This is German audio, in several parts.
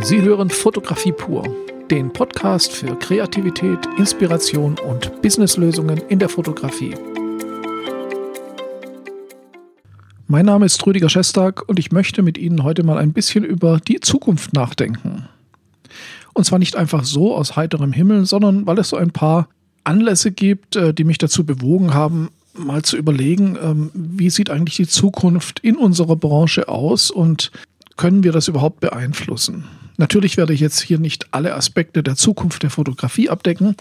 Sie hören Fotografie pur, den Podcast für Kreativität, Inspiration und Businesslösungen in der Fotografie. Mein Name ist Rüdiger Schestag und ich möchte mit Ihnen heute mal ein bisschen über die Zukunft nachdenken. Und zwar nicht einfach so aus heiterem Himmel, sondern weil es so ein paar Anlässe gibt, äh, die mich dazu bewogen haben, mal zu überlegen, ähm, wie sieht eigentlich die Zukunft in unserer Branche aus und können wir das überhaupt beeinflussen? Natürlich werde ich jetzt hier nicht alle Aspekte der Zukunft der Fotografie abdecken,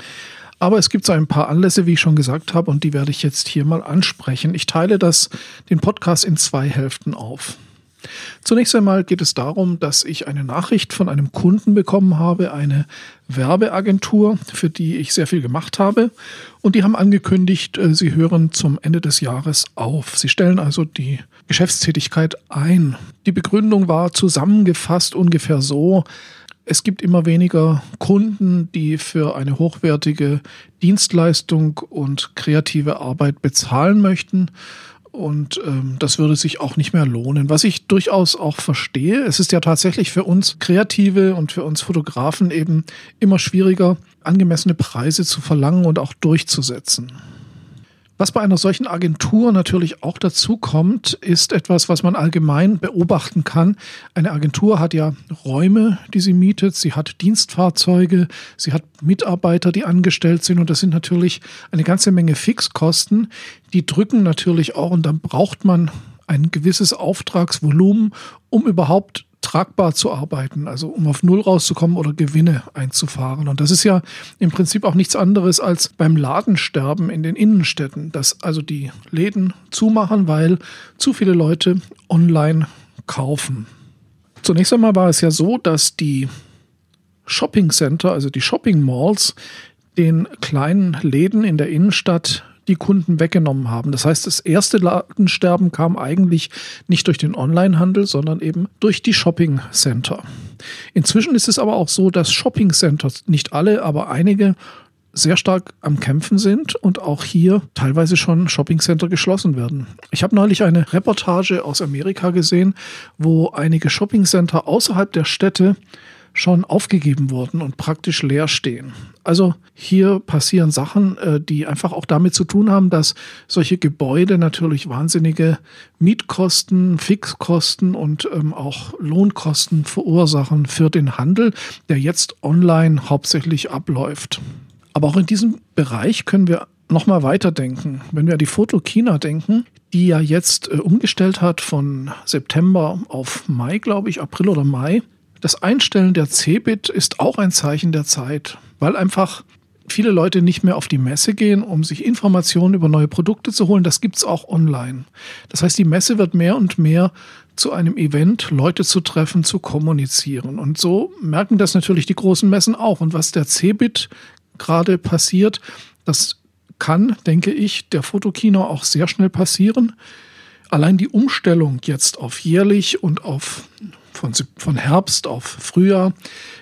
aber es gibt so ein paar Anlässe, wie ich schon gesagt habe, und die werde ich jetzt hier mal ansprechen. Ich teile das, den Podcast in zwei Hälften auf. Zunächst einmal geht es darum, dass ich eine Nachricht von einem Kunden bekommen habe, eine Werbeagentur, für die ich sehr viel gemacht habe. Und die haben angekündigt, äh, sie hören zum Ende des Jahres auf. Sie stellen also die Geschäftstätigkeit ein. Die Begründung war zusammengefasst ungefähr so, es gibt immer weniger Kunden, die für eine hochwertige Dienstleistung und kreative Arbeit bezahlen möchten und ähm, das würde sich auch nicht mehr lohnen. Was ich durchaus auch verstehe, es ist ja tatsächlich für uns Kreative und für uns Fotografen eben immer schwieriger, angemessene Preise zu verlangen und auch durchzusetzen. Was bei einer solchen Agentur natürlich auch dazu kommt, ist etwas, was man allgemein beobachten kann. Eine Agentur hat ja Räume, die sie mietet, sie hat Dienstfahrzeuge, sie hat Mitarbeiter, die angestellt sind und das sind natürlich eine ganze Menge Fixkosten, die drücken natürlich auch und dann braucht man ein gewisses Auftragsvolumen, um überhaupt tragbar zu arbeiten, also um auf Null rauszukommen oder Gewinne einzufahren. Und das ist ja im Prinzip auch nichts anderes als beim Ladensterben in den Innenstädten, dass also die Läden zumachen, weil zu viele Leute online kaufen. Zunächst einmal war es ja so, dass die Shopping Center, also die Shopping Malls, den kleinen Läden in der Innenstadt die Kunden weggenommen haben. Das heißt, das erste Ladensterben kam eigentlich nicht durch den Onlinehandel, sondern eben durch die Shopping Center. Inzwischen ist es aber auch so, dass Shopping Center, nicht alle, aber einige, sehr stark am Kämpfen sind und auch hier teilweise schon Shopping Center geschlossen werden. Ich habe neulich eine Reportage aus Amerika gesehen, wo einige Shopping Center außerhalb der Städte schon aufgegeben wurden und praktisch leer stehen. Also hier passieren Sachen, äh, die einfach auch damit zu tun haben, dass solche Gebäude natürlich wahnsinnige Mietkosten, Fixkosten und ähm, auch Lohnkosten verursachen für den Handel, der jetzt online hauptsächlich abläuft. Aber auch in diesem Bereich können wir nochmal weiterdenken. Wenn wir an die Fotokina denken, die ja jetzt äh, umgestellt hat von September auf Mai, glaube ich, April oder Mai, das Einstellen der Cebit ist auch ein Zeichen der Zeit, weil einfach viele Leute nicht mehr auf die Messe gehen, um sich Informationen über neue Produkte zu holen. Das gibt es auch online. Das heißt, die Messe wird mehr und mehr zu einem Event, Leute zu treffen, zu kommunizieren. Und so merken das natürlich die großen Messen auch. Und was der Cebit gerade passiert, das kann, denke ich, der Fotokino auch sehr schnell passieren. Allein die Umstellung jetzt auf jährlich und auf von, von Herbst auf Frühjahr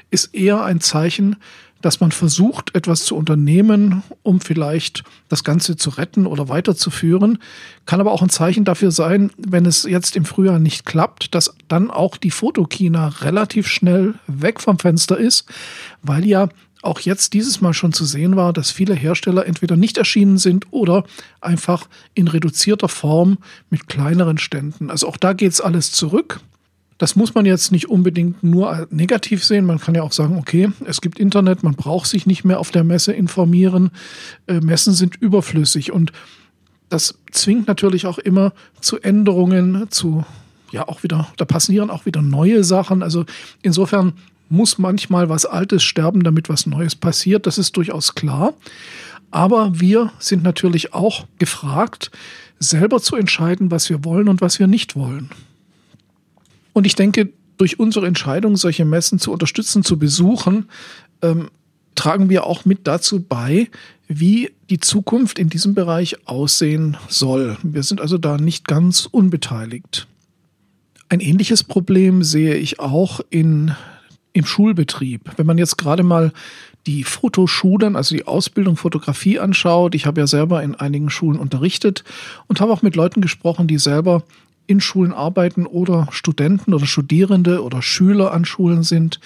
ist eher ein Zeichen, dass man versucht, etwas zu unternehmen, um vielleicht das Ganze zu retten oder weiterzuführen. Kann aber auch ein Zeichen dafür sein, wenn es jetzt im Frühjahr nicht klappt, dass dann auch die Fotokina relativ schnell weg vom Fenster ist, weil ja auch jetzt dieses Mal schon zu sehen war, dass viele Hersteller entweder nicht erschienen sind oder einfach in reduzierter Form mit kleineren Ständen. Also auch da geht es alles zurück. Das muss man jetzt nicht unbedingt nur negativ sehen. Man kann ja auch sagen, okay, es gibt Internet, man braucht sich nicht mehr auf der Messe informieren. Äh, Messen sind überflüssig und das zwingt natürlich auch immer zu Änderungen, zu ja auch wieder, da passieren auch wieder neue Sachen. Also insofern muss manchmal was Altes sterben, damit was Neues passiert. Das ist durchaus klar. Aber wir sind natürlich auch gefragt, selber zu entscheiden, was wir wollen und was wir nicht wollen. Und ich denke, durch unsere Entscheidung, solche Messen zu unterstützen, zu besuchen, ähm, tragen wir auch mit dazu bei, wie die Zukunft in diesem Bereich aussehen soll. Wir sind also da nicht ganz unbeteiligt. Ein ähnliches Problem sehe ich auch in, im Schulbetrieb. Wenn man jetzt gerade mal die Fotoschulen, also die Ausbildung Fotografie anschaut, ich habe ja selber in einigen Schulen unterrichtet und habe auch mit Leuten gesprochen, die selber in Schulen arbeiten oder Studenten oder Studierende oder Schüler an Schulen sind.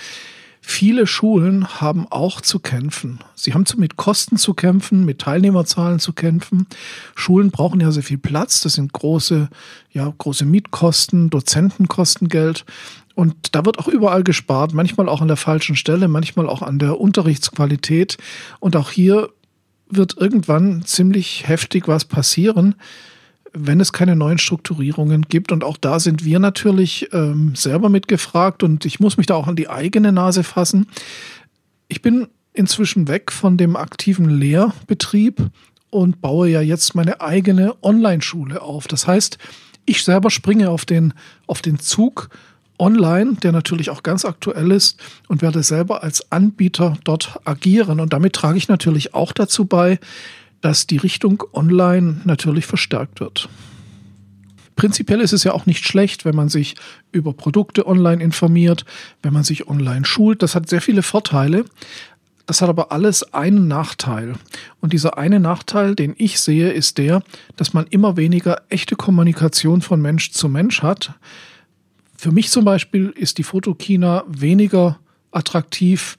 Viele Schulen haben auch zu kämpfen. Sie haben mit Kosten zu kämpfen, mit Teilnehmerzahlen zu kämpfen. Schulen brauchen ja sehr viel Platz. Das sind große, ja, große Mietkosten, Dozentenkostengeld. Und da wird auch überall gespart, manchmal auch an der falschen Stelle, manchmal auch an der Unterrichtsqualität. Und auch hier wird irgendwann ziemlich heftig was passieren wenn es keine neuen Strukturierungen gibt. Und auch da sind wir natürlich ähm, selber mitgefragt und ich muss mich da auch an die eigene Nase fassen. Ich bin inzwischen weg von dem aktiven Lehrbetrieb und baue ja jetzt meine eigene Online-Schule auf. Das heißt, ich selber springe auf den, auf den Zug online, der natürlich auch ganz aktuell ist und werde selber als Anbieter dort agieren. Und damit trage ich natürlich auch dazu bei, dass die Richtung online natürlich verstärkt wird. Prinzipiell ist es ja auch nicht schlecht, wenn man sich über Produkte online informiert, wenn man sich online schult. Das hat sehr viele Vorteile. Das hat aber alles einen Nachteil. Und dieser eine Nachteil, den ich sehe, ist der, dass man immer weniger echte Kommunikation von Mensch zu Mensch hat. Für mich zum Beispiel ist die Fotokina weniger attraktiv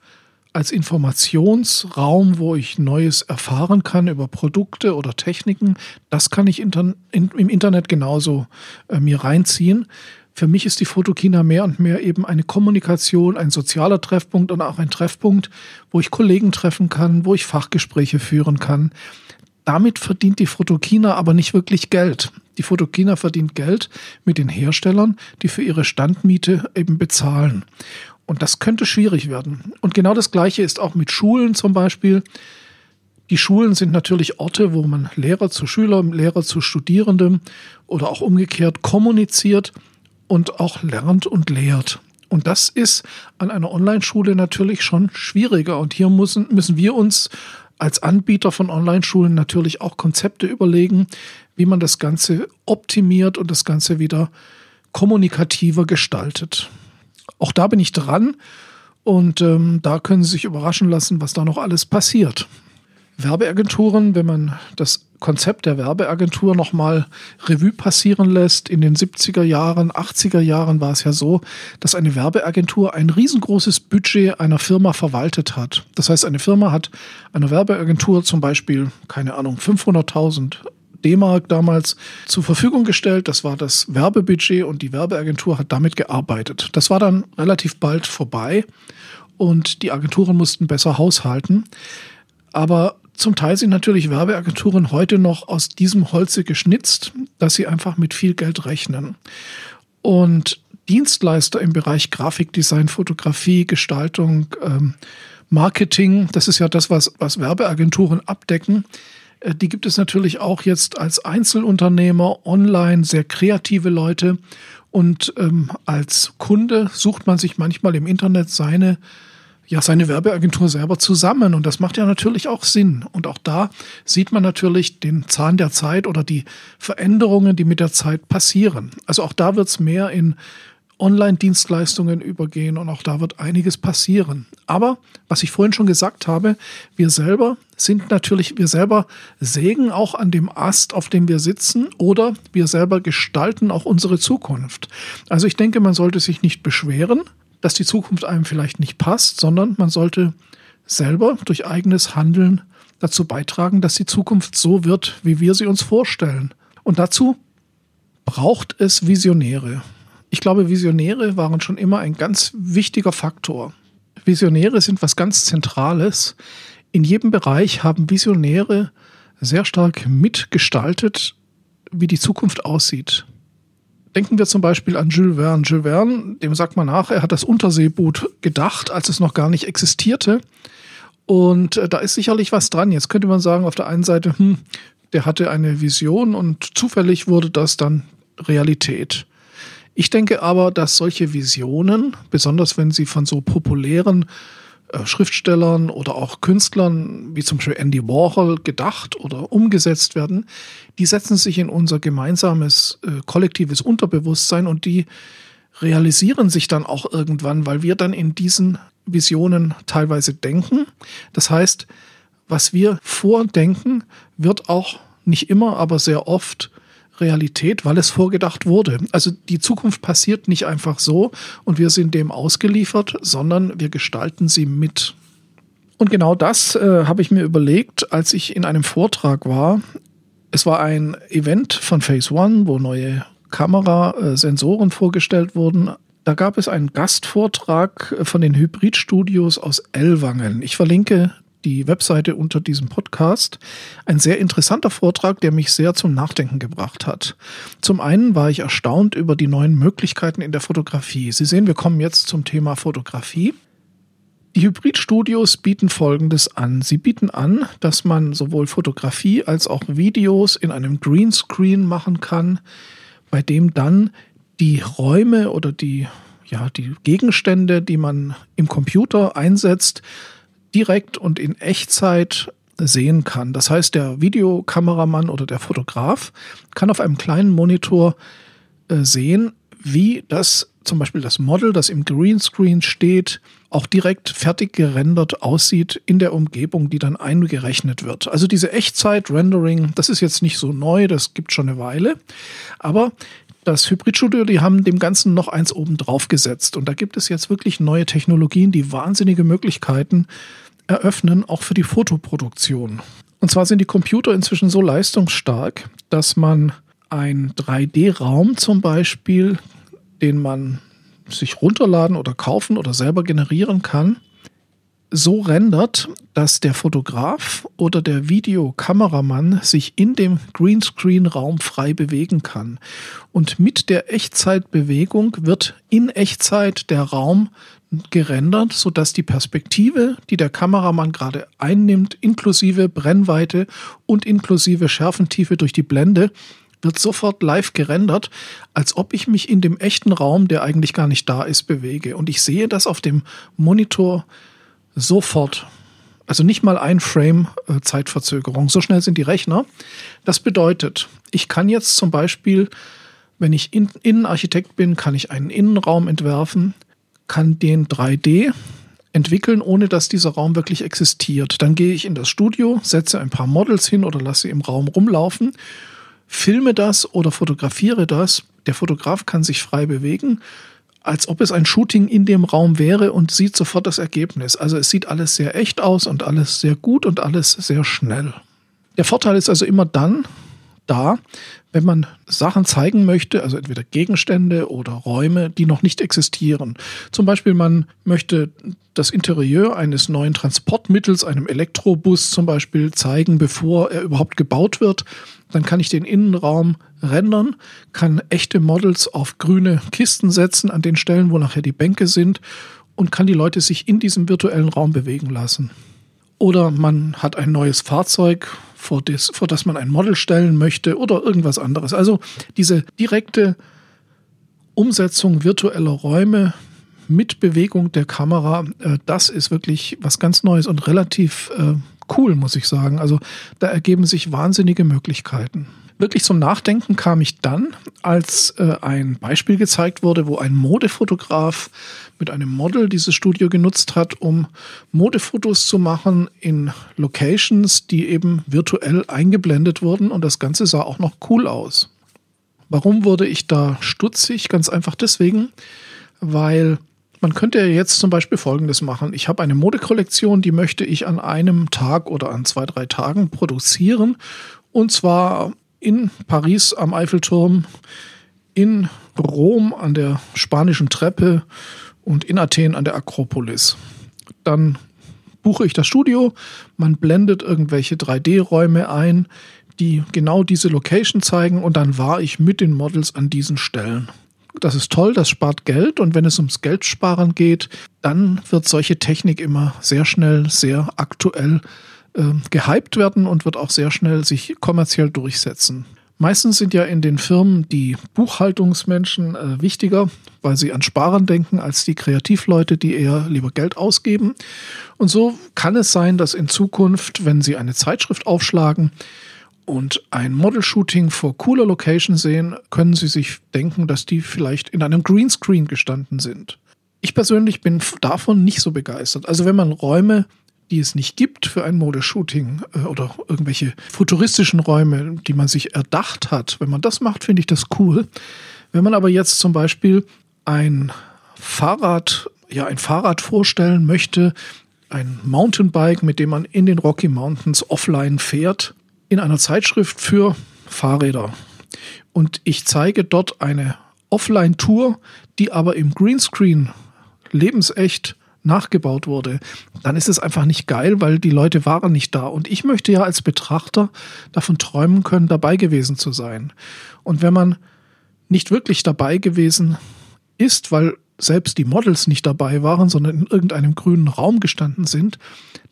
als Informationsraum, wo ich Neues erfahren kann über Produkte oder Techniken. Das kann ich inter in, im Internet genauso äh, mir reinziehen. Für mich ist die Fotokina mehr und mehr eben eine Kommunikation, ein sozialer Treffpunkt und auch ein Treffpunkt, wo ich Kollegen treffen kann, wo ich Fachgespräche führen kann. Damit verdient die Fotokina aber nicht wirklich Geld. Die Fotokina verdient Geld mit den Herstellern, die für ihre Standmiete eben bezahlen. Und das könnte schwierig werden. Und genau das Gleiche ist auch mit Schulen zum Beispiel. Die Schulen sind natürlich Orte, wo man Lehrer zu Schüler, Lehrer zu Studierendem oder auch umgekehrt kommuniziert und auch lernt und lehrt. Und das ist an einer Online-Schule natürlich schon schwieriger. Und hier müssen, müssen wir uns als Anbieter von Online-Schulen natürlich auch Konzepte überlegen, wie man das Ganze optimiert und das Ganze wieder kommunikativer gestaltet. Auch da bin ich dran und ähm, da können Sie sich überraschen lassen, was da noch alles passiert. Werbeagenturen, wenn man das Konzept der Werbeagentur nochmal Revue passieren lässt, in den 70er Jahren, 80er Jahren war es ja so, dass eine Werbeagentur ein riesengroßes Budget einer Firma verwaltet hat. Das heißt, eine Firma hat einer Werbeagentur zum Beispiel, keine Ahnung, 500.000 D-Mark damals zur Verfügung gestellt. Das war das Werbebudget und die Werbeagentur hat damit gearbeitet. Das war dann relativ bald vorbei und die Agenturen mussten besser haushalten. Aber zum Teil sind natürlich Werbeagenturen heute noch aus diesem Holze geschnitzt, dass sie einfach mit viel Geld rechnen. Und Dienstleister im Bereich Grafikdesign, Fotografie, Gestaltung, ähm, Marketing, das ist ja das, was, was Werbeagenturen abdecken, die gibt es natürlich auch jetzt als Einzelunternehmer online, sehr kreative Leute. Und ähm, als Kunde sucht man sich manchmal im Internet seine, ja, seine Werbeagentur selber zusammen. Und das macht ja natürlich auch Sinn. Und auch da sieht man natürlich den Zahn der Zeit oder die Veränderungen, die mit der Zeit passieren. Also auch da wird es mehr in Online-Dienstleistungen übergehen und auch da wird einiges passieren. Aber was ich vorhin schon gesagt habe, wir selber sind natürlich, wir selber sägen auch an dem Ast, auf dem wir sitzen oder wir selber gestalten auch unsere Zukunft. Also ich denke, man sollte sich nicht beschweren, dass die Zukunft einem vielleicht nicht passt, sondern man sollte selber durch eigenes Handeln dazu beitragen, dass die Zukunft so wird, wie wir sie uns vorstellen. Und dazu braucht es Visionäre. Ich glaube, Visionäre waren schon immer ein ganz wichtiger Faktor. Visionäre sind was ganz Zentrales. In jedem Bereich haben Visionäre sehr stark mitgestaltet, wie die Zukunft aussieht. Denken wir zum Beispiel an Jules Verne. Jules Verne, dem sagt man nach, er hat das Unterseeboot gedacht, als es noch gar nicht existierte. Und äh, da ist sicherlich was dran. Jetzt könnte man sagen, auf der einen Seite, hm, der hatte eine Vision und zufällig wurde das dann Realität. Ich denke aber, dass solche Visionen, besonders wenn sie von so populären äh, Schriftstellern oder auch Künstlern wie zum Beispiel Andy Warhol gedacht oder umgesetzt werden, die setzen sich in unser gemeinsames äh, kollektives Unterbewusstsein und die realisieren sich dann auch irgendwann, weil wir dann in diesen Visionen teilweise denken. Das heißt, was wir vordenken, wird auch nicht immer, aber sehr oft Realität, weil es vorgedacht wurde. Also die Zukunft passiert nicht einfach so und wir sind dem ausgeliefert, sondern wir gestalten sie mit. Und genau das äh, habe ich mir überlegt, als ich in einem Vortrag war. Es war ein Event von Phase One, wo neue Kamerasensoren vorgestellt wurden. Da gab es einen Gastvortrag von den Hybridstudios aus Ellwangen. Ich verlinke die Webseite unter diesem Podcast. Ein sehr interessanter Vortrag, der mich sehr zum Nachdenken gebracht hat. Zum einen war ich erstaunt über die neuen Möglichkeiten in der Fotografie. Sie sehen, wir kommen jetzt zum Thema Fotografie. Die Hybridstudios bieten Folgendes an. Sie bieten an, dass man sowohl Fotografie als auch Videos in einem Greenscreen machen kann, bei dem dann die Räume oder die, ja, die Gegenstände, die man im Computer einsetzt, direkt und in Echtzeit sehen kann. Das heißt, der Videokameramann oder der Fotograf kann auf einem kleinen Monitor äh, sehen, wie das zum Beispiel das Model, das im Greenscreen steht, auch direkt fertig gerendert aussieht in der Umgebung, die dann eingerechnet wird. Also diese Echtzeit-Rendering, das ist jetzt nicht so neu, das gibt schon eine Weile, aber das Hybridstudio, die haben dem Ganzen noch eins oben drauf gesetzt. Und da gibt es jetzt wirklich neue Technologien, die wahnsinnige Möglichkeiten eröffnen, auch für die Fotoproduktion. Und zwar sind die Computer inzwischen so leistungsstark, dass man einen 3D-Raum zum Beispiel, den man sich runterladen oder kaufen oder selber generieren kann, so rendert, dass der Fotograf oder der Videokameramann sich in dem Greenscreen-Raum frei bewegen kann. Und mit der Echtzeitbewegung wird in Echtzeit der Raum gerendert, sodass die Perspektive, die der Kameramann gerade einnimmt, inklusive Brennweite und inklusive Schärfentiefe durch die Blende, wird sofort live gerendert, als ob ich mich in dem echten Raum, der eigentlich gar nicht da ist, bewege. Und ich sehe das auf dem Monitor sofort. Also nicht mal ein Frame äh, Zeitverzögerung. So schnell sind die Rechner. Das bedeutet, ich kann jetzt zum Beispiel, wenn ich in, Innenarchitekt bin, kann ich einen Innenraum entwerfen, kann den 3D entwickeln, ohne dass dieser Raum wirklich existiert. Dann gehe ich in das Studio, setze ein paar Models hin oder lasse sie im Raum rumlaufen, filme das oder fotografiere das. Der Fotograf kann sich frei bewegen, als ob es ein Shooting in dem Raum wäre und sieht sofort das Ergebnis. Also es sieht alles sehr echt aus und alles sehr gut und alles sehr schnell. Der Vorteil ist also immer dann da, wenn man Sachen zeigen möchte, also entweder Gegenstände oder Räume, die noch nicht existieren. Zum Beispiel, man möchte das Interieur eines neuen Transportmittels, einem Elektrobus zum Beispiel, zeigen, bevor er überhaupt gebaut wird. Dann kann ich den Innenraum rendern, kann echte Models auf grüne Kisten setzen, an den Stellen, wo nachher die Bänke sind, und kann die Leute sich in diesem virtuellen Raum bewegen lassen. Oder man hat ein neues Fahrzeug, vor das, vor das man ein Model stellen möchte oder irgendwas anderes. Also diese direkte Umsetzung virtueller Räume mit Bewegung der Kamera, äh, das ist wirklich was ganz Neues und relativ äh, cool, muss ich sagen. Also da ergeben sich wahnsinnige Möglichkeiten. Wirklich zum Nachdenken kam ich dann, als äh, ein Beispiel gezeigt wurde, wo ein Modefotograf mit einem Model dieses Studio genutzt hat, um Modefotos zu machen in Locations, die eben virtuell eingeblendet wurden und das Ganze sah auch noch cool aus. Warum wurde ich da stutzig? Ganz einfach deswegen, weil man könnte ja jetzt zum Beispiel Folgendes machen. Ich habe eine Modekollektion, die möchte ich an einem Tag oder an zwei, drei Tagen produzieren. Und zwar in Paris am Eiffelturm, in Rom an der spanischen Treppe und in Athen an der Akropolis. Dann buche ich das Studio, man blendet irgendwelche 3D-Räume ein, die genau diese Location zeigen und dann war ich mit den Models an diesen Stellen. Das ist toll, das spart Geld und wenn es ums Geldsparen geht, dann wird solche Technik immer sehr schnell, sehr aktuell äh, gehypt werden und wird auch sehr schnell sich kommerziell durchsetzen. Meistens sind ja in den Firmen die Buchhaltungsmenschen äh, wichtiger, weil sie an Sparen denken, als die Kreativleute, die eher lieber Geld ausgeben. Und so kann es sein, dass in Zukunft, wenn sie eine Zeitschrift aufschlagen, und ein Model-Shooting vor cooler Location sehen, können Sie sich denken, dass die vielleicht in einem Greenscreen gestanden sind. Ich persönlich bin davon nicht so begeistert. Also wenn man Räume die es nicht gibt für ein Modeshooting äh, oder irgendwelche futuristischen Räume, die man sich erdacht hat. Wenn man das macht, finde ich das cool. Wenn man aber jetzt zum Beispiel ein Fahrrad, ja, ein Fahrrad vorstellen möchte, ein Mountainbike, mit dem man in den Rocky Mountains offline fährt, in einer Zeitschrift für Fahrräder. Und ich zeige dort eine Offline-Tour, die aber im Greenscreen lebensecht nachgebaut wurde, dann ist es einfach nicht geil, weil die Leute waren nicht da. Und ich möchte ja als Betrachter davon träumen können, dabei gewesen zu sein. Und wenn man nicht wirklich dabei gewesen ist, weil selbst die Models nicht dabei waren, sondern in irgendeinem grünen Raum gestanden sind,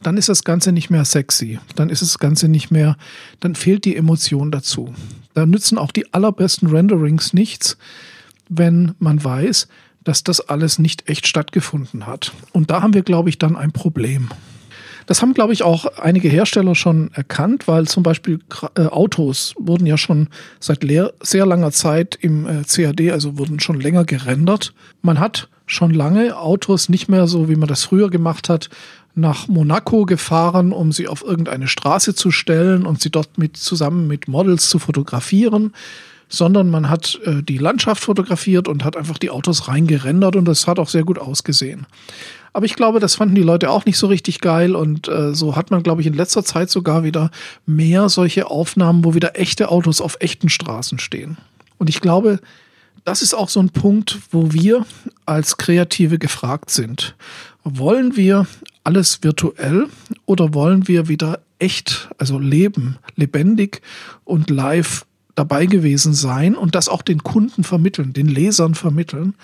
dann ist das Ganze nicht mehr sexy. Dann ist das Ganze nicht mehr, dann fehlt die Emotion dazu. Da nützen auch die allerbesten Renderings nichts, wenn man weiß, dass das alles nicht echt stattgefunden hat. Und da haben wir, glaube ich, dann ein Problem. Das haben, glaube ich, auch einige Hersteller schon erkannt, weil zum Beispiel äh, Autos wurden ja schon seit sehr langer Zeit im äh, CAD, also wurden schon länger gerendert. Man hat schon lange Autos nicht mehr so, wie man das früher gemacht hat, nach Monaco gefahren, um sie auf irgendeine Straße zu stellen und sie dort mit zusammen mit Models zu fotografieren, sondern man hat äh, die Landschaft fotografiert und hat einfach die Autos reingerendert und das hat auch sehr gut ausgesehen. Aber ich glaube, das fanden die Leute auch nicht so richtig geil und äh, so hat man, glaube ich, in letzter Zeit sogar wieder mehr solche Aufnahmen, wo wieder echte Autos auf echten Straßen stehen. Und ich glaube, das ist auch so ein Punkt, wo wir als Kreative gefragt sind. Wollen wir alles virtuell oder wollen wir wieder echt, also leben, lebendig und live dabei gewesen sein und das auch den Kunden vermitteln, den Lesern vermitteln.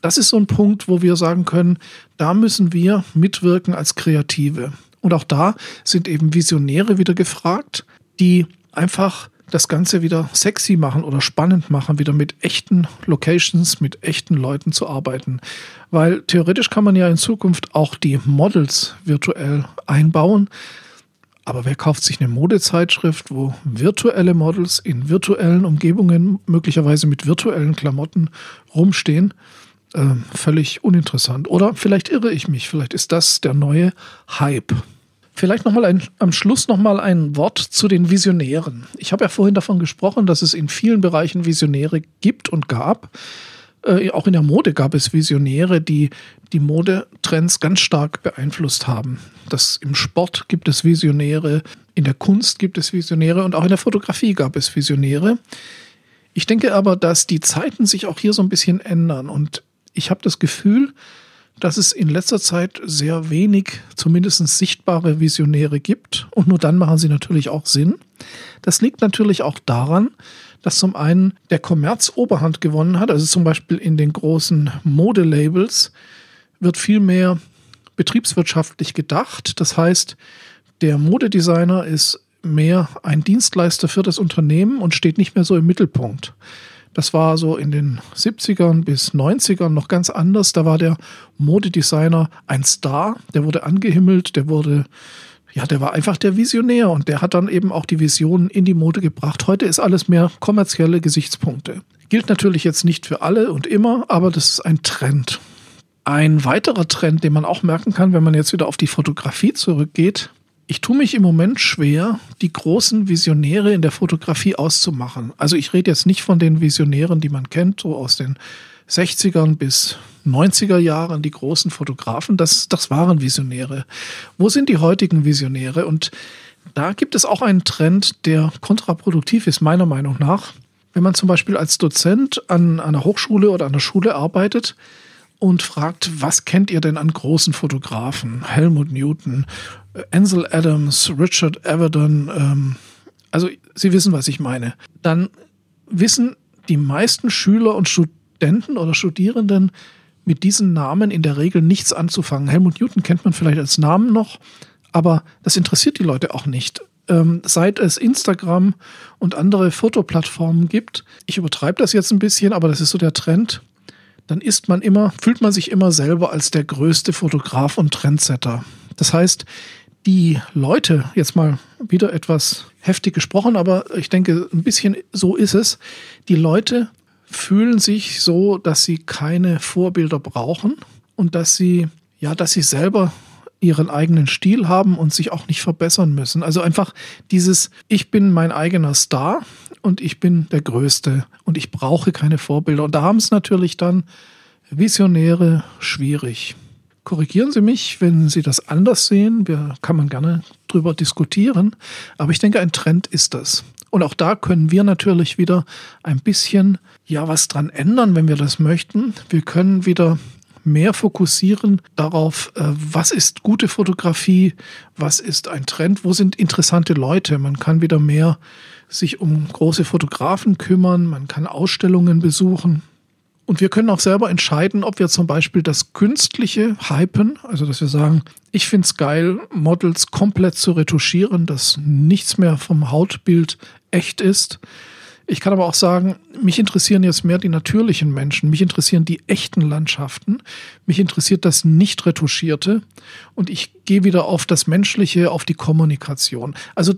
Das ist so ein Punkt, wo wir sagen können, da müssen wir mitwirken als Kreative. Und auch da sind eben Visionäre wieder gefragt, die einfach das Ganze wieder sexy machen oder spannend machen, wieder mit echten Locations, mit echten Leuten zu arbeiten. Weil theoretisch kann man ja in Zukunft auch die Models virtuell einbauen. Aber wer kauft sich eine Modezeitschrift, wo virtuelle Models in virtuellen Umgebungen, möglicherweise mit virtuellen Klamotten rumstehen? Äh, völlig uninteressant. Oder vielleicht irre ich mich, vielleicht ist das der neue Hype. Vielleicht ein, am Schluss nochmal ein Wort zu den Visionären. Ich habe ja vorhin davon gesprochen, dass es in vielen Bereichen Visionäre gibt und gab. Äh, auch in der Mode gab es Visionäre, die die Modetrends ganz stark beeinflusst haben. Das im Sport gibt es Visionäre, in der Kunst gibt es Visionäre und auch in der Fotografie gab es Visionäre. Ich denke aber, dass die Zeiten sich auch hier so ein bisschen ändern und ich habe das Gefühl, dass es in letzter Zeit sehr wenig, zumindest sichtbare Visionäre gibt. Und nur dann machen sie natürlich auch Sinn. Das liegt natürlich auch daran, dass zum einen der Kommerz Oberhand gewonnen hat. Also zum Beispiel in den großen Modelabels wird viel mehr betriebswirtschaftlich gedacht. Das heißt, der Modedesigner ist mehr ein Dienstleister für das Unternehmen und steht nicht mehr so im Mittelpunkt. Das war so in den 70ern bis 90ern noch ganz anders. Da war der Modedesigner ein Star, der wurde angehimmelt, der wurde, ja, der war einfach der Visionär und der hat dann eben auch die Visionen in die Mode gebracht. Heute ist alles mehr kommerzielle Gesichtspunkte. Gilt natürlich jetzt nicht für alle und immer, aber das ist ein Trend. Ein weiterer Trend, den man auch merken kann, wenn man jetzt wieder auf die Fotografie zurückgeht, ich tue mich im Moment schwer, die großen Visionäre in der Fotografie auszumachen. Also ich rede jetzt nicht von den Visionären, die man kennt, so aus den 60ern bis 90er Jahren, die großen Fotografen, das, das waren Visionäre. Wo sind die heutigen Visionäre? Und da gibt es auch einen Trend, der kontraproduktiv ist, meiner Meinung nach. Wenn man zum Beispiel als Dozent an einer Hochschule oder an der Schule arbeitet, und fragt, was kennt ihr denn an großen Fotografen? Helmut Newton, Ansel Adams, Richard Avedon, ähm, also Sie wissen, was ich meine. Dann wissen die meisten Schüler und Studenten oder Studierenden mit diesen Namen in der Regel nichts anzufangen. Helmut Newton kennt man vielleicht als Namen noch, aber das interessiert die Leute auch nicht. Ähm, seit es Instagram und andere Fotoplattformen gibt, ich übertreibe das jetzt ein bisschen, aber das ist so der Trend, dann ist man immer, fühlt man sich immer selber als der größte Fotograf und Trendsetter. Das heißt, die Leute, jetzt mal wieder etwas heftig gesprochen, aber ich denke, ein bisschen so ist es, die Leute fühlen sich so, dass sie keine Vorbilder brauchen und dass sie, ja, dass sie selber ihren eigenen Stil haben und sich auch nicht verbessern müssen. Also einfach dieses, ich bin mein eigener Star und ich bin der Größte und ich brauche keine Vorbilder. Und da haben es natürlich dann Visionäre schwierig. Korrigieren Sie mich, wenn Sie das anders sehen. Wir, kann man gerne drüber diskutieren. Aber ich denke, ein Trend ist das. Und auch da können wir natürlich wieder ein bisschen, ja, was dran ändern, wenn wir das möchten. Wir können wieder mehr fokussieren darauf, äh, was ist gute Fotografie, was ist ein Trend, wo sind interessante Leute. Man kann wieder mehr sich um große Fotografen kümmern, man kann Ausstellungen besuchen. Und wir können auch selber entscheiden, ob wir zum Beispiel das Künstliche hypen, also dass wir sagen, ich finde es geil, Models komplett zu retuschieren, dass nichts mehr vom Hautbild echt ist. Ich kann aber auch sagen, mich interessieren jetzt mehr die natürlichen Menschen, mich interessieren die echten Landschaften, mich interessiert das nicht retuschierte und ich gehe wieder auf das Menschliche, auf die Kommunikation. Also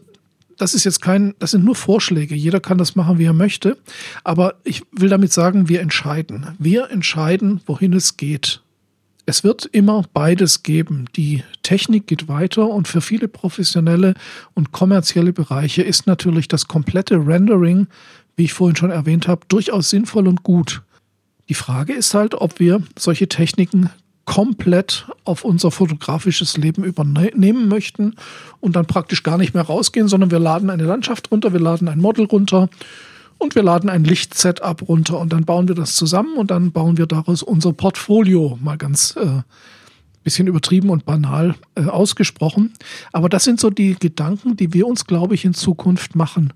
das ist jetzt kein, das sind nur Vorschläge. Jeder kann das machen, wie er möchte. Aber ich will damit sagen, wir entscheiden. Wir entscheiden, wohin es geht. Es wird immer beides geben. Die Technik geht weiter und für viele professionelle und kommerzielle Bereiche ist natürlich das komplette Rendering, wie ich vorhin schon erwähnt habe, durchaus sinnvoll und gut. Die Frage ist halt, ob wir solche Techniken komplett auf unser fotografisches Leben übernehmen möchten und dann praktisch gar nicht mehr rausgehen, sondern wir laden eine Landschaft runter, wir laden ein Model runter und wir laden ein Lichtsetup runter und dann bauen wir das zusammen und dann bauen wir daraus unser Portfolio, mal ganz äh, bisschen übertrieben und banal äh, ausgesprochen. Aber das sind so die Gedanken, die wir uns, glaube ich, in Zukunft machen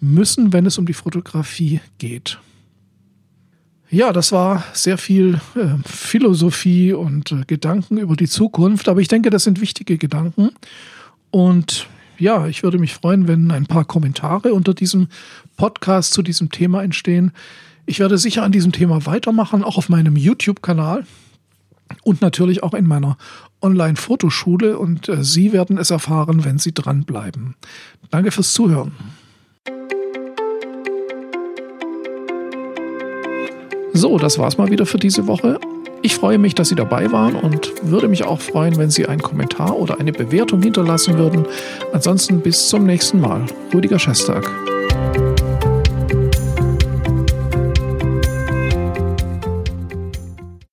müssen, wenn es um die Fotografie geht. Ja, das war sehr viel äh, Philosophie und äh, Gedanken über die Zukunft, aber ich denke, das sind wichtige Gedanken. Und ja, ich würde mich freuen, wenn ein paar Kommentare unter diesem Podcast zu diesem Thema entstehen. Ich werde sicher an diesem Thema weitermachen, auch auf meinem YouTube-Kanal und natürlich auch in meiner Online-Fotoschule. Und äh, Sie werden es erfahren, wenn Sie dranbleiben. Danke fürs Zuhören. So, das war's mal wieder für diese Woche. Ich freue mich, dass Sie dabei waren und würde mich auch freuen, wenn Sie einen Kommentar oder eine Bewertung hinterlassen würden. Ansonsten bis zum nächsten Mal. Rüdiger Schestag.